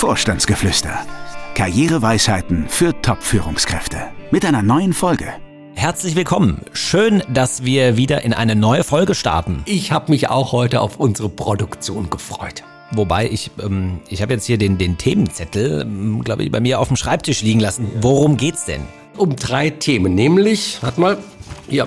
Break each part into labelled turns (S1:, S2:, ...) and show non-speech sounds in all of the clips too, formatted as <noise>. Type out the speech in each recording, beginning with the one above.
S1: Vorstandsgeflüster. Karriereweisheiten für Top-Führungskräfte. Mit einer neuen Folge.
S2: Herzlich willkommen. Schön, dass wir wieder in eine neue Folge starten.
S3: Ich habe mich auch heute auf unsere Produktion gefreut.
S2: Wobei ich, ähm, ich habe jetzt hier den, den Themenzettel, ähm, glaube ich, bei mir auf dem Schreibtisch liegen lassen. Worum geht's denn?
S3: Um drei Themen, nämlich, warte mal, hier.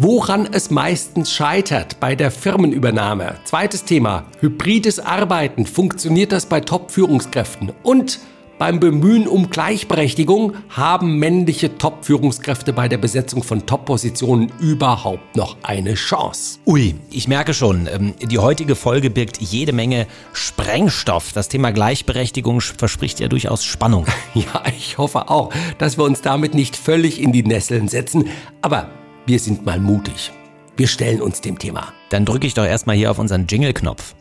S3: Woran es meistens scheitert bei der Firmenübernahme. Zweites Thema, hybrides Arbeiten. Funktioniert das bei Top-Führungskräften? Und beim Bemühen um Gleichberechtigung haben männliche Top-Führungskräfte bei der Besetzung von Top-Positionen überhaupt noch eine Chance?
S2: Ui, ich merke schon, ähm, die heutige Folge birgt jede Menge Sprengstoff. Das Thema Gleichberechtigung verspricht ja durchaus Spannung. <laughs>
S3: Ja, ich hoffe auch, dass wir uns damit nicht völlig in die Nesseln setzen. Aber wir sind mal mutig. Wir stellen uns dem Thema.
S2: Dann drücke ich doch erstmal hier auf unseren Jingle-Knopf.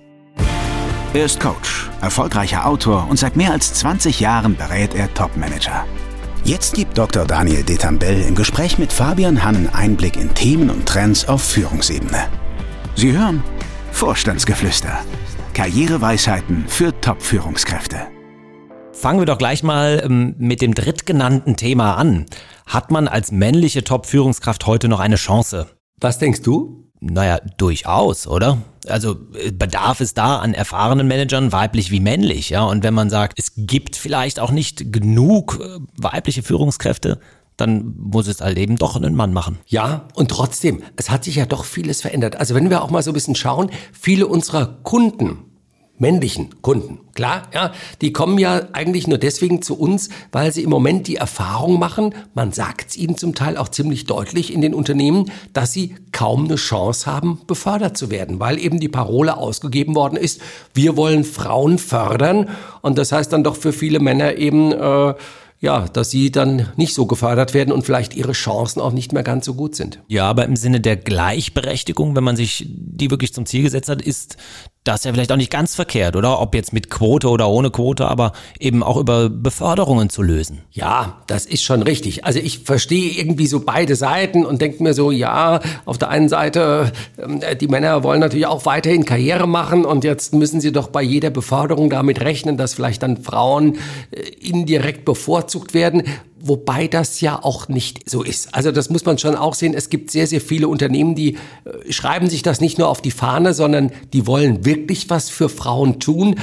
S1: Er ist Coach, erfolgreicher Autor und seit mehr als 20 Jahren berät er Topmanager. Jetzt gibt Dr. Daniel Detambell im Gespräch mit Fabian Hannen Einblick in Themen und Trends auf Führungsebene. Sie hören Vorstandsgeflüster. Karriereweisheiten für Top-Führungskräfte.
S2: Fangen wir doch gleich mal ähm, mit dem drittgenannten Thema an. Hat man als männliche Top-Führungskraft heute noch eine Chance?
S3: Was denkst du?
S2: Naja, durchaus, oder? Also äh, Bedarf ist da an erfahrenen Managern, weiblich wie männlich, ja. Und wenn man sagt, es gibt vielleicht auch nicht genug äh, weibliche Führungskräfte, dann muss es halt eben doch einen Mann machen.
S3: Ja, und trotzdem, es hat sich ja doch vieles verändert. Also wenn wir auch mal so ein bisschen schauen, viele unserer Kunden, männlichen Kunden. Klar, ja, die kommen ja eigentlich nur deswegen zu uns, weil sie im Moment die Erfahrung machen, man sagt es ihnen zum Teil auch ziemlich deutlich in den Unternehmen, dass sie kaum eine Chance haben, befördert zu werden, weil eben die Parole ausgegeben worden ist, wir wollen Frauen fördern und das heißt dann doch für viele Männer eben, äh, ja, dass sie dann nicht so gefördert werden und vielleicht ihre Chancen auch nicht mehr ganz so gut sind.
S2: Ja, aber im Sinne der Gleichberechtigung, wenn man sich die wirklich zum Ziel gesetzt hat, ist das ist ja vielleicht auch nicht ganz verkehrt, oder? Ob jetzt mit Quote oder ohne Quote, aber eben auch über Beförderungen zu lösen.
S3: Ja, das ist schon richtig. Also ich verstehe irgendwie so beide Seiten und denke mir so, ja, auf der einen Seite, äh, die Männer wollen natürlich auch weiterhin Karriere machen und jetzt müssen sie doch bei jeder Beförderung damit rechnen, dass vielleicht dann Frauen äh, indirekt bevorzugt werden. Wobei das ja auch nicht so ist. Also das muss man schon auch sehen. Es gibt sehr, sehr viele Unternehmen, die äh, schreiben sich das nicht nur auf die Fahne, sondern die wollen wirklich was für Frauen tun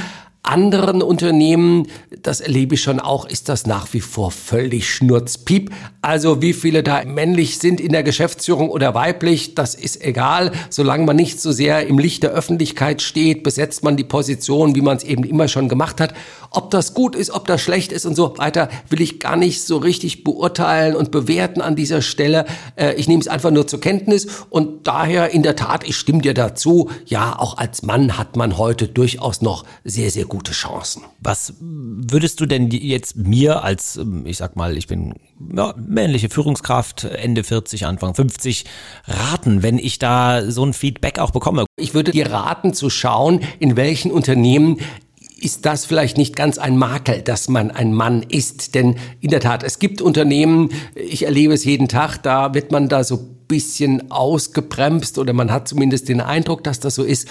S3: anderen Unternehmen, das erlebe ich schon auch, ist das nach wie vor völlig schnurzpiep. Also wie viele da männlich sind in der Geschäftsführung oder weiblich, das ist egal. Solange man nicht so sehr im Licht der Öffentlichkeit steht, besetzt man die Position, wie man es eben immer schon gemacht hat. Ob das gut ist, ob das schlecht ist und so weiter, will ich gar nicht so richtig beurteilen und bewerten an dieser Stelle. Äh, ich nehme es einfach nur zur Kenntnis und daher in der Tat, ich stimme dir dazu, ja, auch als Mann hat man heute durchaus noch sehr, sehr gute Chancen.
S2: Was würdest du denn jetzt mir als, ähm, ich sag mal, ich bin ja, männliche Führungskraft, Ende 40, Anfang 50, raten, wenn ich da so ein Feedback auch bekomme?
S3: Ich würde dir raten zu schauen, in welchen Unternehmen ist das vielleicht nicht ganz ein Makel, dass man ein Mann ist. Denn in der Tat, es gibt Unternehmen, ich erlebe es jeden Tag, da wird man da so bisschen ausgebremst oder man hat zumindest den Eindruck, dass das so ist.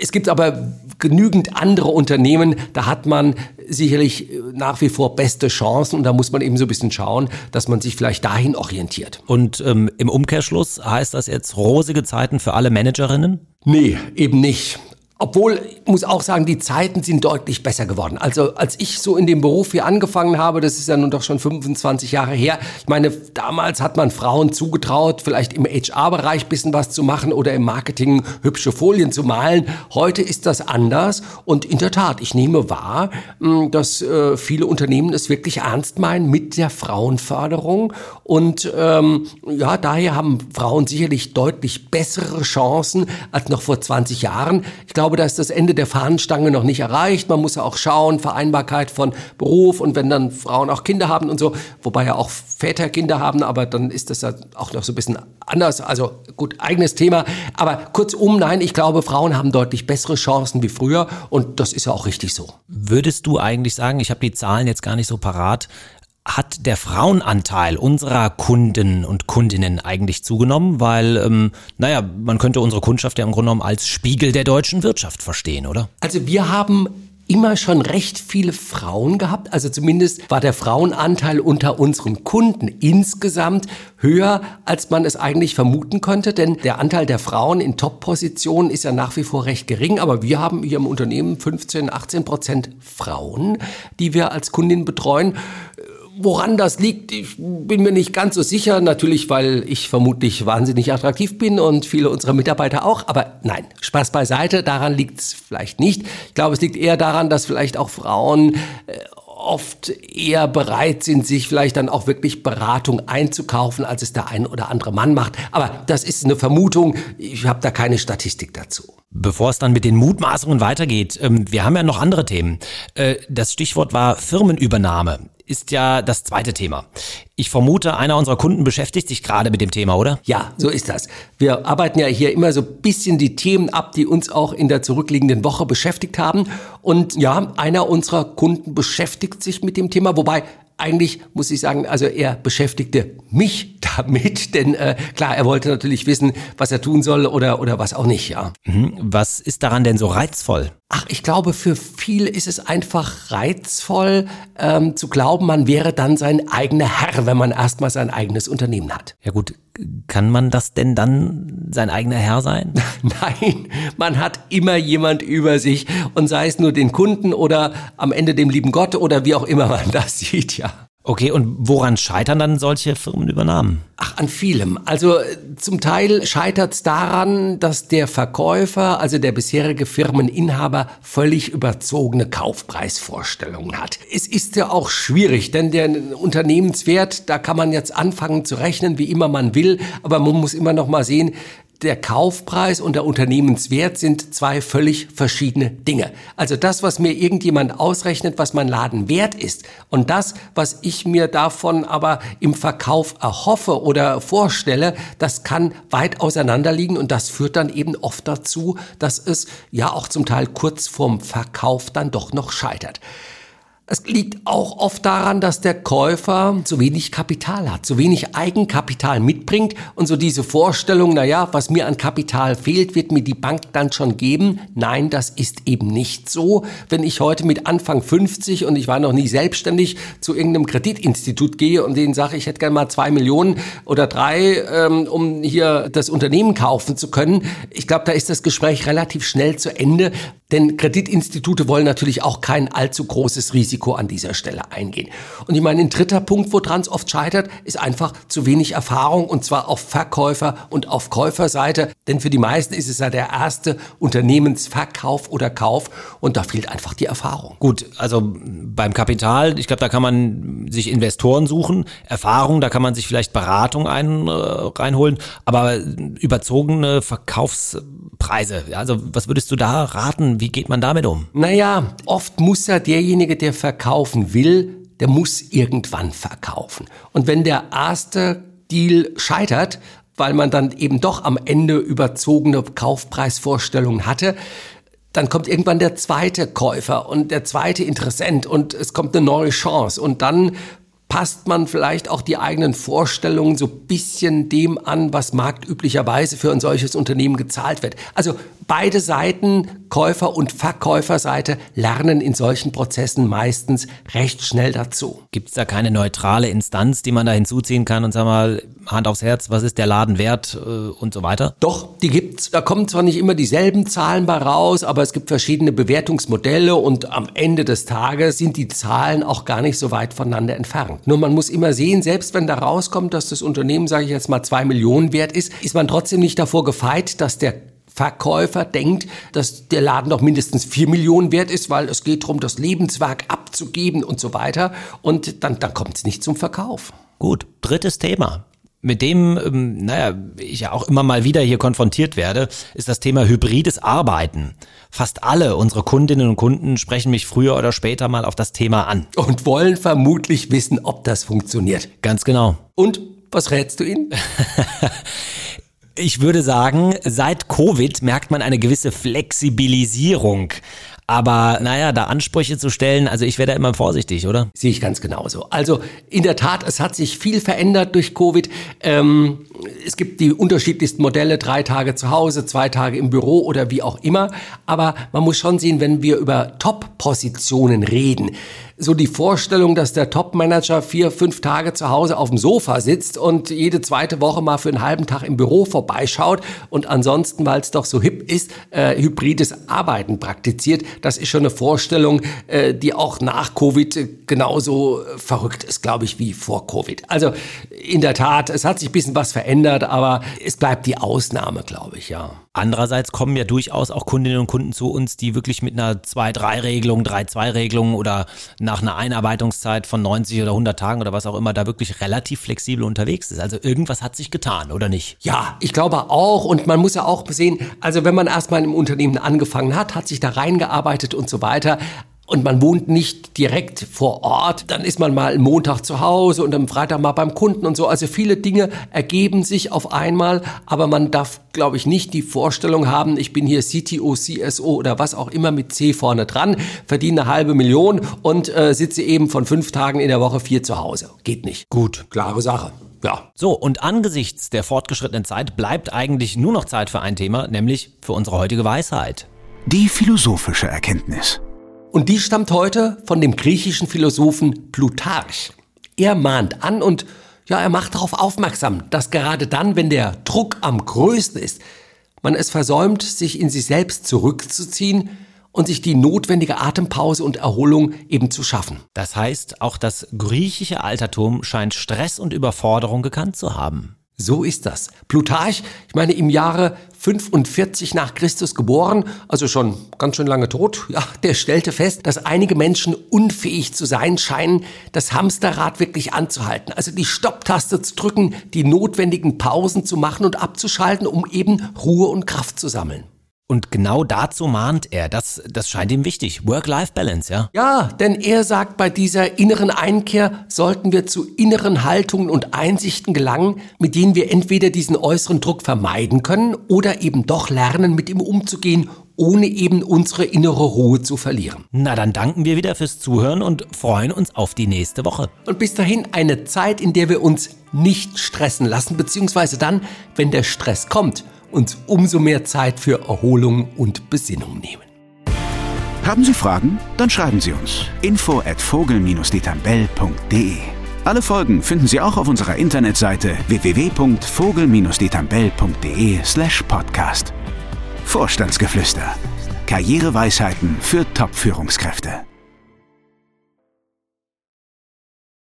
S3: Es gibt aber genügend andere Unternehmen, da hat man sicherlich nach wie vor beste Chancen und da muss man eben so ein bisschen schauen, dass man sich vielleicht dahin orientiert.
S2: Und ähm, im Umkehrschluss heißt das jetzt rosige Zeiten für alle Managerinnen?
S3: Nee, eben nicht. Obwohl, ich muss auch sagen, die Zeiten sind deutlich besser geworden. Also als ich so in dem Beruf hier angefangen habe, das ist ja nun doch schon 25 Jahre her. Ich meine, damals hat man Frauen zugetraut, vielleicht im HR-Bereich bisschen was zu machen oder im Marketing hübsche Folien zu malen. Heute ist das anders und in der Tat, ich nehme wahr, hm, dass äh, viele Unternehmen es wirklich ernst meinen mit der Frauenförderung und ähm, ja, daher haben Frauen sicherlich deutlich bessere Chancen als noch vor 20 Jahren. Ich glaube, glaube, da ist das Ende der Fahnenstange noch nicht erreicht. Man muss ja auch schauen, Vereinbarkeit von Beruf und wenn dann Frauen auch Kinder haben und so, wobei ja auch Väter Kinder haben, aber dann ist das ja auch noch so ein bisschen anders. Also gut, eigenes Thema. Aber kurzum, nein, ich glaube, Frauen haben deutlich bessere Chancen wie früher und das ist ja auch richtig so.
S2: Würdest du eigentlich sagen, ich habe die Zahlen jetzt gar nicht so parat, hat der Frauenanteil unserer Kunden und Kundinnen eigentlich zugenommen? Weil, ähm, naja, man könnte unsere Kundschaft ja im Grunde genommen als Spiegel der deutschen Wirtschaft verstehen, oder?
S3: Also wir haben immer schon recht viele Frauen gehabt. Also zumindest war der Frauenanteil unter unseren Kunden insgesamt höher, als man es eigentlich vermuten könnte. Denn der Anteil der Frauen in Top-Positionen ist ja nach wie vor recht gering. Aber wir haben hier im Unternehmen 15, 18 Prozent Frauen, die wir als Kundin betreuen. Woran das liegt, ich bin mir nicht ganz so sicher. Natürlich, weil ich vermutlich wahnsinnig attraktiv bin und viele unserer Mitarbeiter auch. Aber nein, Spaß beiseite, daran liegt es vielleicht nicht. Ich glaube, es liegt eher daran, dass vielleicht auch Frauen äh, oft eher bereit sind, sich vielleicht dann auch wirklich Beratung einzukaufen, als es der ein oder andere Mann macht. Aber das ist eine Vermutung. Ich habe da keine Statistik dazu.
S2: Bevor es dann mit den Mutmaßungen weitergeht, ähm, wir haben ja noch andere Themen. Äh, das Stichwort war Firmenübernahme ist ja das zweite Thema. Ich vermute, einer unserer Kunden beschäftigt sich gerade mit dem Thema, oder?
S3: Ja, so ist das. Wir arbeiten ja hier immer so ein bisschen die Themen ab, die uns auch in der zurückliegenden Woche beschäftigt haben. Und ja, einer unserer Kunden beschäftigt sich mit dem Thema, wobei eigentlich muss ich sagen, also er beschäftigte mich damit, denn äh, klar, er wollte natürlich wissen, was er tun soll oder, oder was auch nicht, ja.
S2: Mhm. Was ist daran denn so reizvoll?
S3: Ach, ich glaube, für viele ist es einfach reizvoll ähm, zu glauben, man wäre dann sein eigener Herr, wenn man erstmal sein eigenes Unternehmen hat.
S2: Ja gut, kann man das denn dann sein eigener Herr sein? <laughs>
S3: Nein, man hat immer jemand über sich und sei es nur den Kunden oder am Ende dem lieben Gott oder wie auch immer man das <laughs> sieht, ja.
S2: Okay, und woran scheitern dann solche Firmenübernahmen?
S3: Ach, an vielem. Also zum Teil scheitert es daran, dass der Verkäufer, also der bisherige Firmeninhaber, völlig überzogene Kaufpreisvorstellungen hat. Es ist ja auch schwierig, denn der Unternehmenswert, da kann man jetzt anfangen zu rechnen, wie immer man will, aber man muss immer noch mal sehen, der Kaufpreis und der Unternehmenswert sind zwei völlig verschiedene Dinge. Also das, was mir irgendjemand ausrechnet, was mein Laden wert ist und das, was ich mir davon aber im Verkauf erhoffe oder vorstelle, das kann weit auseinander liegen und das führt dann eben oft dazu, dass es ja auch zum Teil kurz vorm Verkauf dann doch noch scheitert. Es liegt auch oft daran, dass der Käufer zu wenig Kapital hat, zu wenig Eigenkapital mitbringt und so diese Vorstellung, na ja, was mir an Kapital fehlt, wird mir die Bank dann schon geben. Nein, das ist eben nicht so. Wenn ich heute mit Anfang 50 und ich war noch nie selbstständig zu irgendeinem Kreditinstitut gehe und denen sage, ich hätte gerne mal zwei Millionen oder drei, ähm, um hier das Unternehmen kaufen zu können, ich glaube, da ist das Gespräch relativ schnell zu Ende, denn Kreditinstitute wollen natürlich auch kein allzu großes Risiko Risiko an dieser Stelle eingehen. Und ich meine, ein dritter Punkt, woran es oft scheitert, ist einfach zu wenig Erfahrung und zwar auf Verkäufer- und auf Käuferseite. Denn für die meisten ist es ja der erste Unternehmensverkauf oder Kauf und da fehlt einfach die Erfahrung.
S2: Gut, also beim Kapital, ich glaube, da kann man sich Investoren suchen, Erfahrung, da kann man sich vielleicht Beratung ein, äh, reinholen, aber überzogene Verkaufspreise, also was würdest du da raten? Wie geht man damit um?
S3: Naja, oft muss ja derjenige, der verkaufen will, der muss irgendwann verkaufen. Und wenn der erste Deal scheitert, weil man dann eben doch am Ende überzogene Kaufpreisvorstellungen hatte, dann kommt irgendwann der zweite Käufer und der zweite Interessent und es kommt eine neue Chance und dann passt man vielleicht auch die eigenen Vorstellungen so bisschen dem an, was marktüblicherweise für ein solches Unternehmen gezahlt wird. Also beide Seiten, Käufer- und Verkäuferseite, lernen in solchen Prozessen meistens recht schnell dazu.
S2: Gibt es da keine neutrale Instanz, die man da hinzuziehen kann und sag mal, Hand aufs Herz, was ist der Laden wert äh, und so weiter?
S3: Doch, die gibt's. Da kommen zwar nicht immer dieselben Zahlen bei raus, aber es gibt verschiedene Bewertungsmodelle und am Ende des Tages sind die Zahlen auch gar nicht so weit voneinander entfernt. Nur man muss immer sehen, selbst wenn da rauskommt, dass das Unternehmen, sage ich jetzt mal, zwei Millionen wert ist, ist man trotzdem nicht davor gefeit, dass der Verkäufer denkt, dass der Laden doch mindestens vier Millionen wert ist, weil es geht darum, das Lebenswerk abzugeben und so weiter. Und dann, dann kommt es nicht zum Verkauf.
S2: Gut, drittes Thema. Mit dem, ähm, naja, ich ja auch immer mal wieder hier konfrontiert werde, ist das Thema hybrides Arbeiten. Fast alle unsere Kundinnen und Kunden sprechen mich früher oder später mal auf das Thema an.
S3: Und wollen vermutlich wissen, ob das funktioniert.
S2: Ganz genau.
S3: Und was rätst du ihnen? <laughs>
S2: Ich würde sagen, seit Covid merkt man eine gewisse Flexibilisierung Aber naja, da Ansprüche zu stellen, also ich wäre da immer vorsichtig, oder?
S3: Sehe ich ganz genauso. Also in der Tat, es hat sich viel verändert durch Covid. Ähm, es gibt die unterschiedlichsten Modelle, drei Tage zu Hause, zwei Tage im Büro oder wie auch immer. Aber man muss schon sehen, wenn wir über Top-Positionen reden, so die Vorstellung, dass der Top-Manager vier, fünf Tage zu Hause auf dem Sofa sitzt und jede zweite Woche mal für einen halben Tag im Büro vorbeischaut und ansonsten, weil es doch so hip ist, äh, hybrides Arbeiten praktiziert. Das ist schon eine Vorstellung, äh, die auch nach Covid genauso verrückt ist, glaube ich, wie vor Covid. Also in der Tat, es hat sich ein bisschen was verändert, aber es bleibt die Ausnahme, glaube ich, ja.
S2: Andererseits kommen ja durchaus auch Kundinnen und Kunden zu uns, die wirklich mit einer 2-3-Regelung, 3-2-Regelung oder nach einer Einarbeitungszeit von 90 oder 100 Tagen oder was auch immer da wirklich relativ flexibel unterwegs ist. Also irgendwas hat sich getan, oder nicht?
S3: Ja, ich glaube auch. Und man muss ja auch sehen, also wenn man erstmal im Unternehmen angefangen hat, hat sich da reingearbeitet und so weiter und man wohnt nicht direkt vor Ort, dann ist man mal Montag zu Hause und am Freitag mal beim Kunden und so. Also viele Dinge ergeben sich auf einmal, aber man darf, glaube ich, nicht die Vorstellung haben, ich bin hier CTO, CSO oder was auch immer mit C vorne dran, verdiene eine halbe Million und äh, sitze eben von fünf Tagen in der Woche vier zu Hause. Geht nicht.
S2: Gut.
S3: Klare Sache. Ja.
S2: So, und angesichts der fortgeschrittenen Zeit bleibt eigentlich nur noch Zeit für ein Thema, nämlich für unsere heutige Weisheit.
S1: Die philosophische Erkenntnis.
S3: Und die stammt heute von dem griechischen Philosophen Plutarch. Er mahnt an und ja, er macht darauf aufmerksam, dass gerade dann, wenn der Druck am größten ist, man es versäumt, sich in sich selbst zurückzuziehen und sich die notwendige Atempause und Erholung eben zu schaffen.
S2: Das heißt, auch das griechische Altertum scheint Stress und Überforderung gekannt zu haben.
S3: So ist das. Plutarch, ich meine, im Jahre 45 nach Christus geboren, also schon ganz schön lange tot, <laughs> ja, der stellte fest, dass einige Menschen unfähig zu sein scheinen, das Hamsterrad wirklich anzuhalten. Also die Stopptaste zu drücken, die notwendigen Pausen zu machen und abzuschalten, um eben Ruhe und Kraft zu sammeln.
S2: Und genau dazu mahnt er. Das, das scheint ihm wichtig. Work-Life-Balance, ja?
S3: Ja, denn er sagt, bei dieser inneren Einkehr sollten wir zu inneren Haltungen und Einsichten gelangen, mit denen wir entweder diesen äußeren Druck vermeiden können oder eben doch lernen, mit ihm umzugehen, ohne eben unsere innere Ruhe zu verlieren.
S2: Na, dann danken wir wieder fürs Zuhören und freuen uns auf die nächste Woche.
S3: Und bis dahin eine Zeit, in der wir uns nicht stressen lassen, beziehungsweise dann, wenn der Stress kommt – uns umso mehr Zeit für Erholung und Besinnung nehmen.
S1: Haben Sie Fragen? Dann schreiben Sie uns. Info at vogel-detambell.de Alle Folgen finden Sie auch auf unserer Internetseite www.vogel-detambell.de slash podcast. Vorstandsgeflüster. Karriereweisheiten für Top-Führungskräfte.